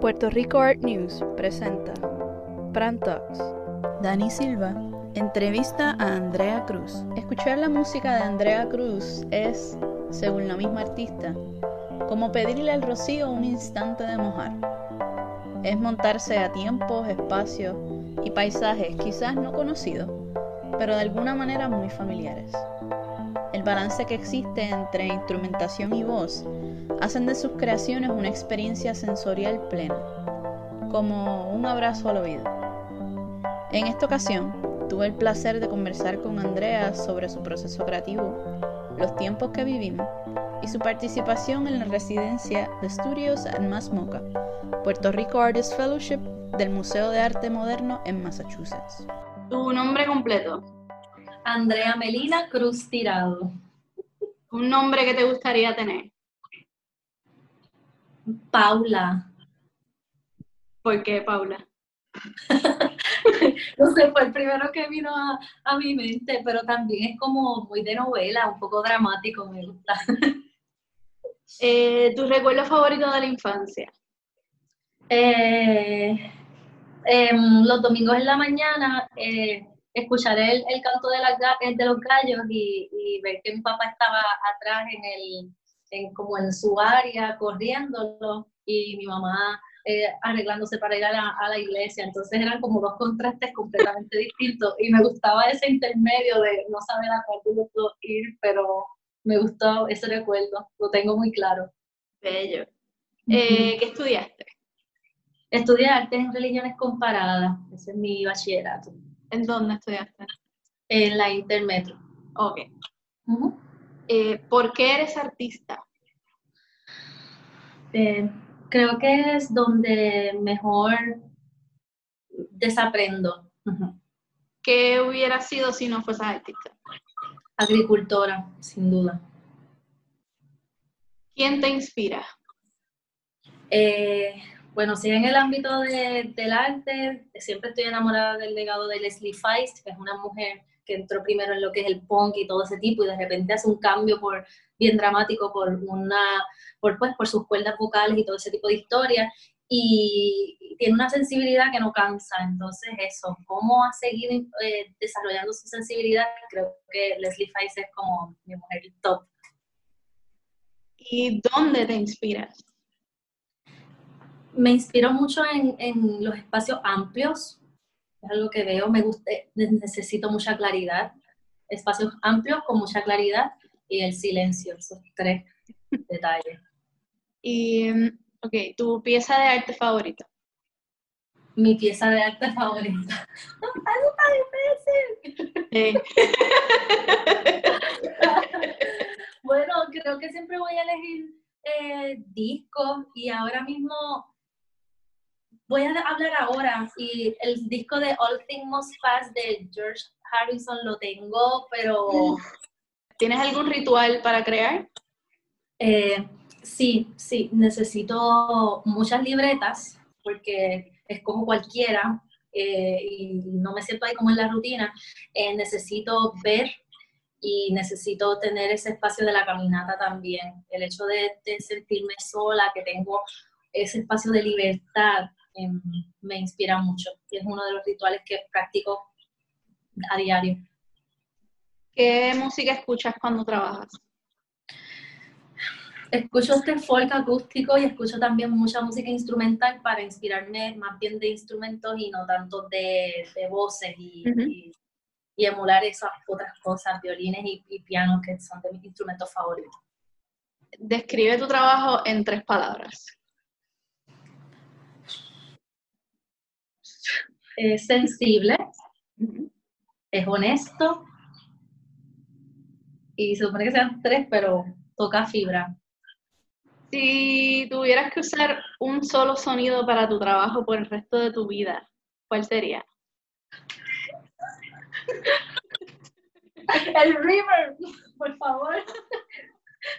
Puerto Rico Art News presenta Pran Talks. Dani Silva entrevista a Andrea Cruz. Escuchar la música de Andrea Cruz es, según la misma artista, como pedirle al rocío un instante de mojar. Es montarse a tiempos, espacios y paisajes quizás no conocidos, pero de alguna manera muy familiares. El balance que existe entre instrumentación y voz hacen de sus creaciones una experiencia sensorial plena, como un abrazo al oído. En esta ocasión, tuve el placer de conversar con Andrea sobre su proceso creativo, los tiempos que vivimos y su participación en la residencia de estudios at Moca, Puerto Rico Artist Fellowship del Museo de Arte Moderno en Massachusetts. Tu nombre completo. Andrea Melina Cruz Tirado. Un nombre que te gustaría tener. Paula. ¿Por qué Paula? no sé, fue el primero que vino a, mi mente, pero también es como muy de novela, un poco dramático, me gusta. Eh, ¿Tu recuerdo favorito de la infancia? Eh, em, los domingos en la mañana, eh, escuchar el, canto de, de los gallos y, ver que mi papá estaba atrás en el, en, como en su área corriéndolo y mi mamá eh, arreglándose para ir a la, iglesia. Entonces eran como dos contrastes completamente distintos y me gustaba ese intermedio de no saber a cuál puedo ir, pero me gustó ese recuerdo, lo tengo muy claro. Bello. Eh, ¿Qué estudiaste? Estudié artes en religiones comparadas, ese es mi bachillerato. ¿En dónde estudiaste? En la Intermetro. Ok. Eh, ¿Por qué eres artista? Eh, creo que es donde mejor desaprendo. ¿Qué hubiera sido si no fueras artista? Agricultora, sin duda. ¿Quién te inspira? Eh, bueno, si en el ámbito del arte, siempre estoy enamorada del legado de Leslie Feist, que es una mujer que entró primero en lo que es el punk y todo ese tipo, y de repente hace un cambio por, bien dramático por, una, por, pues, por sus cuerdas vocales y todo ese tipo de historias, y tiene una sensibilidad que no cansa. Entonces, eso, cómo ha seguido eh, desarrollando su sensibilidad, creo que Leslie Feist es como mi mujer top. ¿Y dónde te inspiras? Me inspiro mucho en, los espacios amplios, es algo que veo, me gusta, necesito mucha claridad, espacios amplios con mucha claridad y el silencio, esos tres detalles. Y, ok, ¿tu pieza de arte favorita? Mi pieza de arte favorita. bueno, creo que siempre voy a elegir eh, discos y ahora mismo voy a hablar ahora y el disco de All Things Must Pass de George Harrison lo tengo, pero... ¿Tienes algún ritual para crear? Eh, sí, sí, necesito muchas libretas porque escojo cualquiera eh, y no me siento ahí como en la rutina. Eh, necesito ver y necesito tener ese espacio de la caminata también. El hecho de, de sentirme sola, que tengo ese espacio de libertad Em, me inspira mucho y es uno de los rituales que practico a diario. ¿Qué música escuchas cuando trabajas? Escucho este folk acústico y escucho también mucha música instrumental para inspirarme más bien de instrumentos y no tanto de, voces y, emular esas otras cosas, violines y, y pianos que son de mis instrumentos favoritos. Describe tu trabajo en tres palabras. Es sensible, es honesto y se supone que sean tres, pero toca fibra. Si tuvieras que usar un solo sonido para tu trabajo por el resto de tu vida, ¿cuál sería? El river, por favor.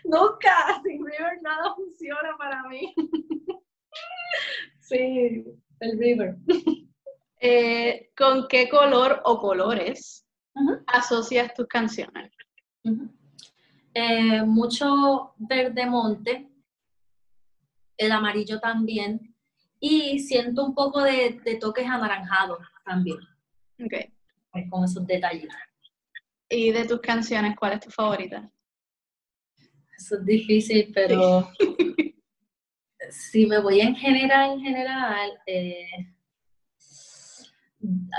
Nunca, sin river nada funciona para mí. Sí, el river. Eh, ¿Con qué color o colores asocias tus canciones? Eh, mucho verde monte, el amarillo también, y siento un poco de, toques anaranjados también. Ok. Con esos detalles. ¿Y de tus canciones, cuál es tu favorita? Eso es difícil, pero si me voy en general, en general, eh,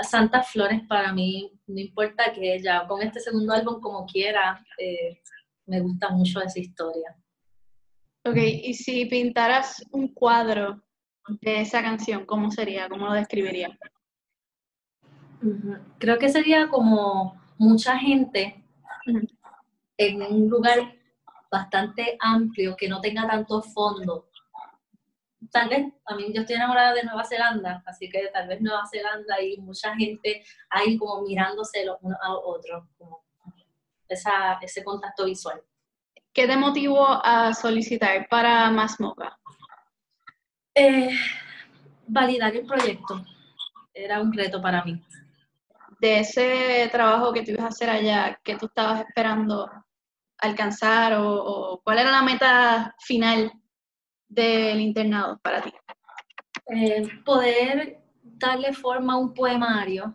Santas Flores para mí, no importa que ya con este segundo álbum como quiera, eh, me gusta mucho esa historia. Ok, y si pintaras un cuadro de esa canción, ¿cómo sería? ¿Cómo lo describirías? Creo que sería como mucha gente en un lugar bastante amplio que no tenga tanto fondo. Tal vez, a mí yo estoy enamorada de Nueva Zelanda, así que tal vez Nueva Zelanda y mucha gente ahí como mirándose los unos a los otros, como esa, ese contacto visual. ¿Qué te motivó a solicitar para Más Moca? Eh, validar el proyecto. Era un reto para mí. De ese trabajo que tú ibas a hacer allá, ¿qué tú estabas esperando alcanzar o, cuál era la meta final del internado para ti? Eh, poder darle forma a un poemario.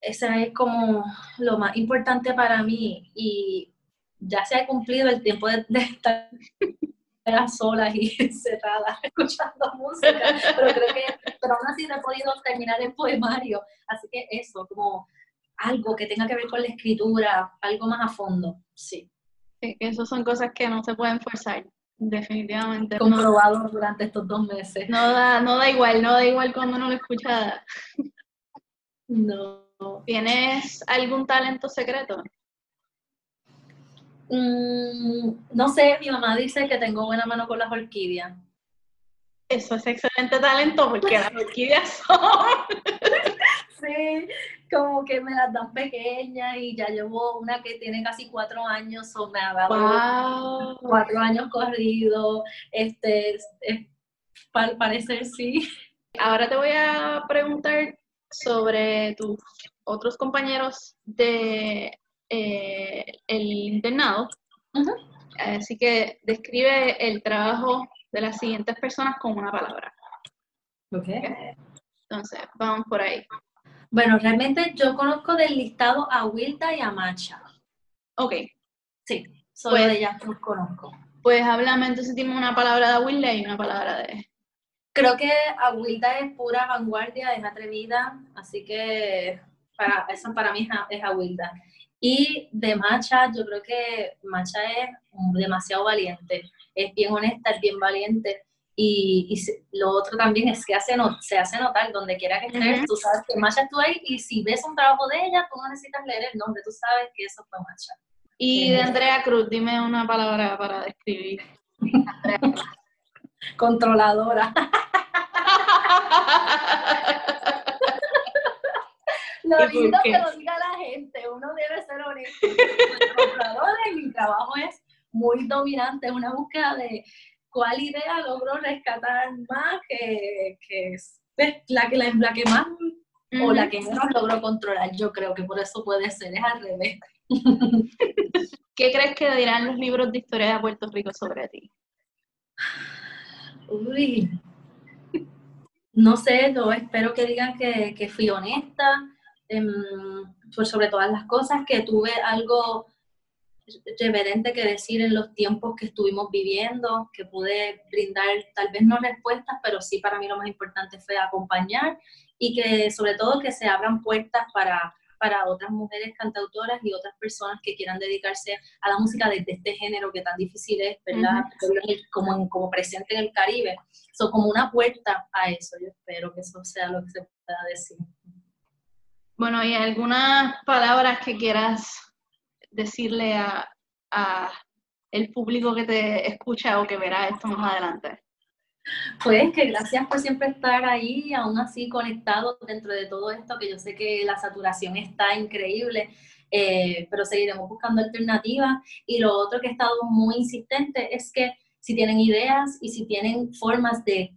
Ese es como lo más importante para mí y ya se ha cumplido el tiempo de, estar solas y encerradas escuchando música, pero creo que, pero aún así no he podido terminar el poemario, así que eso, como algo que tenga que ver con la escritura, algo más a fondo, sí. Sí, esas son cosas que no se pueden forzar, definitivamente. Comprobado durante estos dos meses. No da, no da igual, no da igual cuando uno lo escucha. No. ¿Tienes algún talento secreto? Mm, no sé, mi mamá dice que tengo buena mano con las orquídeas. Eso es excelente talento porque las orquídeas son. sí, como que me las dan pequeñas y ya llevo una que tiene casi cuatro años o me ha dado cuatro años corrido. Este, para parecer sí. Ahora te voy a preguntar sobre tus otros compañeros de eh, el internado. Así que describe el trabajo de las siguientes personas con una palabra. Okay. Entonces, vamos por ahí. Bueno, realmente yo conozco del listado a Wilda y a Macha. Ok. Sí, solo pues, de ellas los conozco. Pues háblame entonces, dime una palabra de Wilda y una palabra de... Creo que Wilda es pura vanguardia, es atrevida, así que para, eso para mí es, es Wilda. Y de Macha, yo creo que Macha es demasiado valiente, es bien honesta, es bien valiente. Y, y lo otro también es que hace se hace notar donde quiera que estés, tú sabes que Macha estuvo ahí y si ves un trabajo de ella, tú no necesitas leer el nombre, tú sabes que eso fue Macha. Y de Andrea Cruz, dime una palabra para describir. Controladora. lo lindo que lo diga la gente, uno debe ser honesto. mi trabajo es muy dominante, es una búsqueda de cuál idea logro rescatar más que, que la, que, la, que más o la que menos logro controlar. Yo creo que por eso puede ser, es al revés. ¿Qué crees que dirán los libros de historia de Puerto Rico sobre ti? Uy, no sé, yo espero que digan que, que fui honesta, Em, pues sobre todas las cosas, que tuve algo reverente que decir en los tiempos que estuvimos viviendo, que pude brindar tal vez no respuestas, pero sí para mí lo más importante fue acompañar y que sobre todo que se abran puertas para, para otras mujeres cantautoras y otras personas que quieran dedicarse a la música de, este género que tan difícil es, ¿verdad? como, como presente en el Caribe. So, como una puerta a eso, yo espero que eso sea lo que se pueda decir. Bueno, ¿y algunas palabras que quieras decirle a, el público que te escucha o que verá esto más adelante? Pues que gracias por siempre estar ahí, aún así conectado dentro de todo esto, que yo sé que la saturación está increíble, eh, pero seguiremos buscando alternativas. Y lo otro que he estado muy insistente es que si tienen ideas y si tienen formas de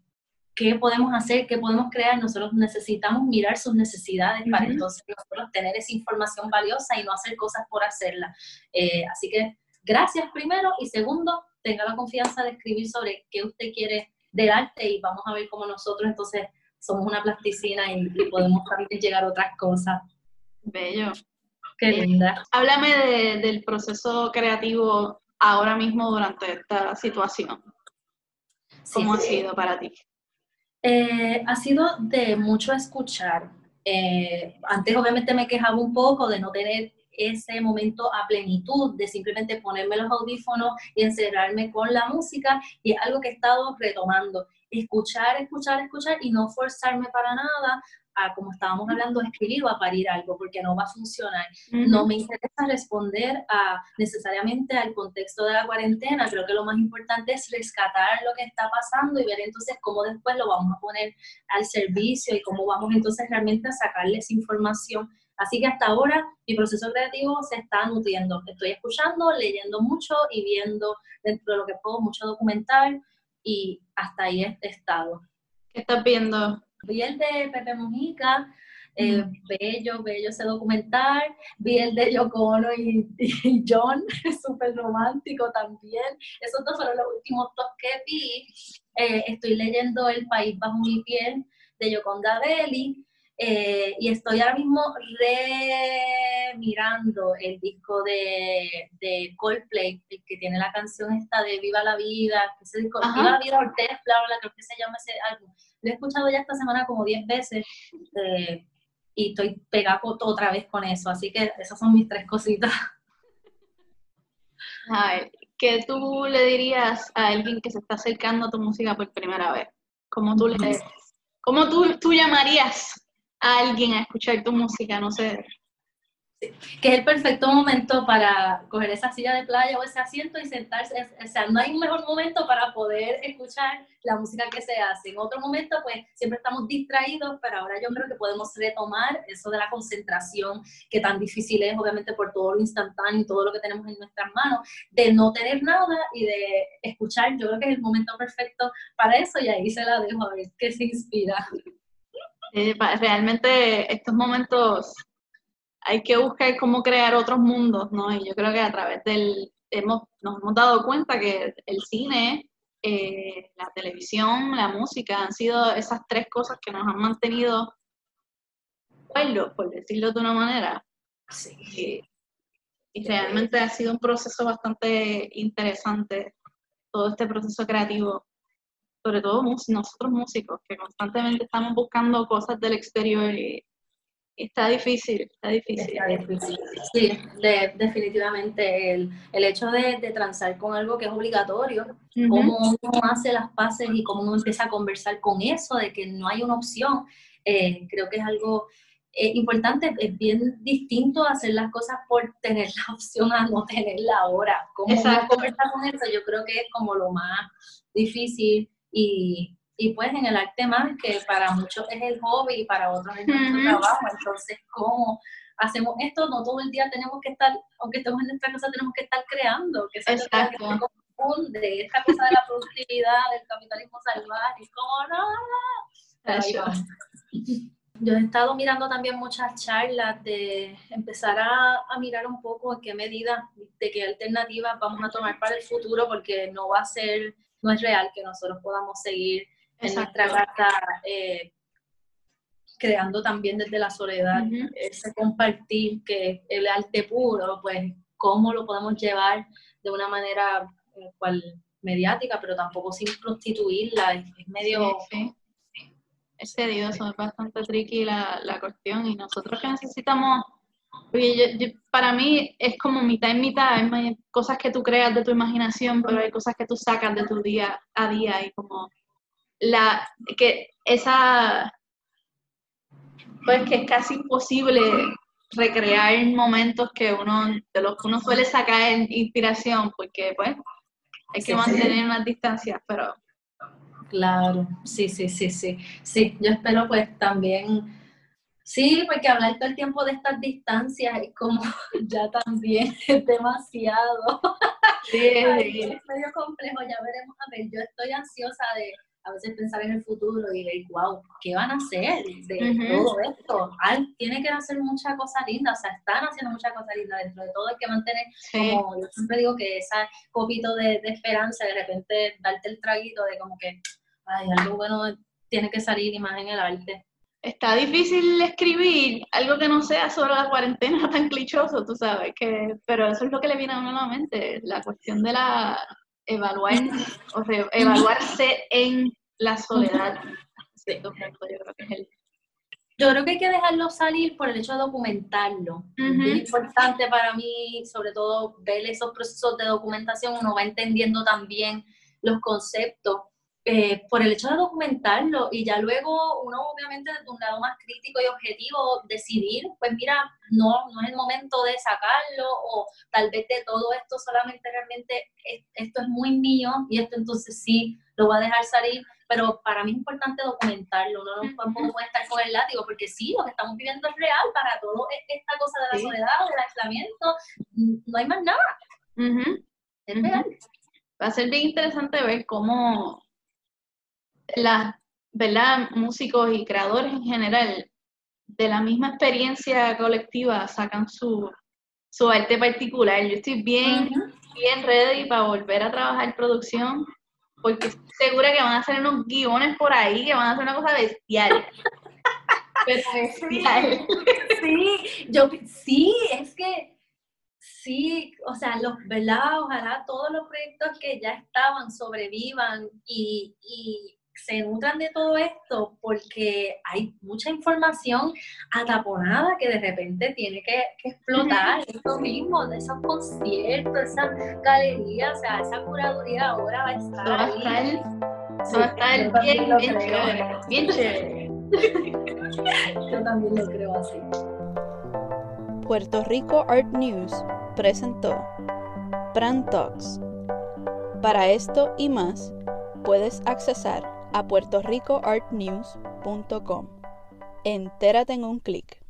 qué podemos hacer, qué podemos crear, nosotros necesitamos mirar sus necesidades para entonces nosotros tener esa información valiosa y no hacer cosas por hacerla. Eh, así que gracias primero y segundo, tenga la confianza de escribir sobre qué usted quiere del arte y vamos a ver cómo nosotros entonces somos una plasticina y, podemos también llegar a otras cosas. Bello. Qué eh, linda. háblame del proceso creativo ahora mismo durante esta situación. ¿Cómo ha sido para ti? Eh, ha sido de mucho escuchar. Eh, antes obviamente me quejaba un poco de no tener ese momento a plenitud, de simplemente ponerme los audífonos y encerrarme con la música, y es algo que he estado retomando. Escuchar, escuchar, escuchar y no forzarme para nada a, como estábamos hablando, escribir o a parir algo, porque no va a funcionar. No me interesa responder a, necesariamente al contexto de la cuarentena, creo que lo más importante es rescatar lo que está pasando y ver entonces cómo después lo vamos a poner al servicio y cómo vamos entonces realmente a sacarles información. Así que hasta ahora mi proceso creativo se está nutriendo. Estoy escuchando, leyendo mucho y viendo dentro de lo que puedo mucho documental y hasta ahí he estado. ¿Qué estás viendo? Vi el de Pepe Mujica, eh, bello, bello ese documental. Vi el de Yoko y, John, súper romántico también. Esos dos fueron los últimos dos que vi. Eh, estoy leyendo El País Bajo mi piel de Yoconda Belli. Eh, y estoy ahora mismo remirando el disco de, de, Coldplay, el que tiene la canción esta de Viva la Vida, ese disco, Viva la Vida Ortez, creo que se llama ese álbum. Lo he escuchado ya esta semana como 10 veces eh, y estoy pegado otra vez con eso, así que esas son mis tres cositas. A ver, ¿qué tú le dirías a alguien que se está acercando a tu música por primera vez? ¿Cómo tú le... ¿Cómo tú, tú llamarías a alguien a escuchar tu música, no sé. Que es el perfecto momento para coger esa silla de playa o ese asiento y sentarse. O sea, no hay un mejor momento para poder escuchar la música que se hace. En otro momento, pues siempre estamos distraídos, pero ahora yo creo que podemos retomar eso de la concentración, que tan difícil es, obviamente, por todo lo instantáneo y todo lo que tenemos en nuestras manos, de no tener nada y de escuchar. Yo creo que es el momento perfecto para eso y ahí se la dejo a ver qué se inspira. Eh, realmente estos momentos hay que buscar cómo crear otros mundos, ¿no? Y yo creo que a través del, hemos, nos hemos dado cuenta que el cine, eh, la televisión, la música han sido esas tres cosas que nos han mantenido pueblos, por decirlo de una manera. Sí. y realmente ha sido un proceso bastante interesante, todo este proceso creativo sobre todo nosotros músicos, que constantemente estamos buscando cosas del exterior y, está difícil, está difícil. Sí, definitivamente el, el hecho de, de, transar con algo que es obligatorio, cómo uno hace las paces y cómo uno empieza a conversar con eso, de que no hay una opción, eh, creo que es algo eh, importante, es bien distinto hacer las cosas por tener la opción a no tenerla ahora. ¿Cómo conversar con eso? Yo creo que es como lo más difícil y, y pues en el arte más, que para muchos es el hobby y para otros es nuestro trabajo, entonces cómo hacemos esto, no todo el día tenemos que estar, aunque estemos en nuestra casa, tenemos que estar creando, que es lo que se confunde, esta cosa de la productividad, del capitalismo salvaje, y como no, Yo he estado mirando también muchas charlas de empezar a, a, mirar un poco en qué medida, de qué alternativas vamos a tomar para el futuro, porque no va a ser no es real que nosotros podamos seguir en nuestra casa eh, creando también desde la soledad ese compartir que el arte puro, pues cómo lo podemos llevar de una manera eh, cual mediática, pero tampoco sin prostituirla, es, medio... Es sedioso, es bastante tricky la, la cuestión y nosotros que necesitamos para mí es como mitad y mitad, hay cosas que tú creas de tu imaginación, pero hay cosas que tú sacas de tu día a día y como la que esa pues que es casi imposible recrear momentos que uno de los que uno suele sacar inspiración porque pues hay que mantener unas distancias, pero claro, sí, sí, sí, sí. Sí, yo espero pues también Sí, porque hablar todo el tiempo de estas distancias es como ya también es demasiado. Sí, es medio complejo, ya veremos. A ver, yo estoy ansiosa de a veces pensar en el futuro y ver, wow, ¿qué van a hacer de todo esto? tiene que hacer muchas cosas lindas, o sea, están haciendo muchas cosas lindas. Dentro de todo hay que mantener, como yo siempre digo, que esa copito de, de esperanza, de repente darte el traguito de como que ay, algo bueno tiene que salir y más en el arte. Está difícil escribir algo que no sea solo la cuarentena tan clichoso, tú sabes, que, pero eso es lo que le viene a uno a la mente, la cuestión de la evaluar o evaluarse en la soledad. yo creo que es el yo creo que hay que dejarlo salir por el hecho de documentarlo. Es importante para mí, sobre todo, ver esos procesos de documentación, uno va entendiendo también los conceptos eh, por el hecho de documentarlo y ya luego uno obviamente desde un lado más crítico y objetivo decidir, pues mira, no, no es el momento de sacarlo o tal vez de todo esto solamente realmente esto es muy mío y esto entonces sí lo voy a dejar salir, pero para mí es importante documentarlo, uno no puede estar con el látigo porque sí, lo que estamos viviendo es real para todo e, esta cosa de la soledad, del aislamiento, no hay más nada. Es real. Va a ser bien interesante ver cómo las, ¿verdad? Músicos y creadores en general, de la misma experiencia colectiva, sacan su, su arte particular. Yo estoy bien, bien ready para volver a trabajar producción, porque estoy segura que van a hacer unos guiones por ahí que van a hacer una cosa bestial. bestial. Sí, yo, sí, es que sí, o sea, los, ¿verdad? Ojalá todos los proyectos que ya estaban sobrevivan y, y se nutran de todo esto porque hay mucha información ataponada que de repente tiene que, explotar. Esto mismo, de esos conciertos, esa galería, o sea, esa curaduría ahora va a estar. Va a estar, va a estar bien, bien chévere. Bien chévere. Yo también lo creo así. Puerto Rico Art News presentó Brand Talks. Para esto y más, puedes accesar a puertoricoartnews.com. Entérate en un clic.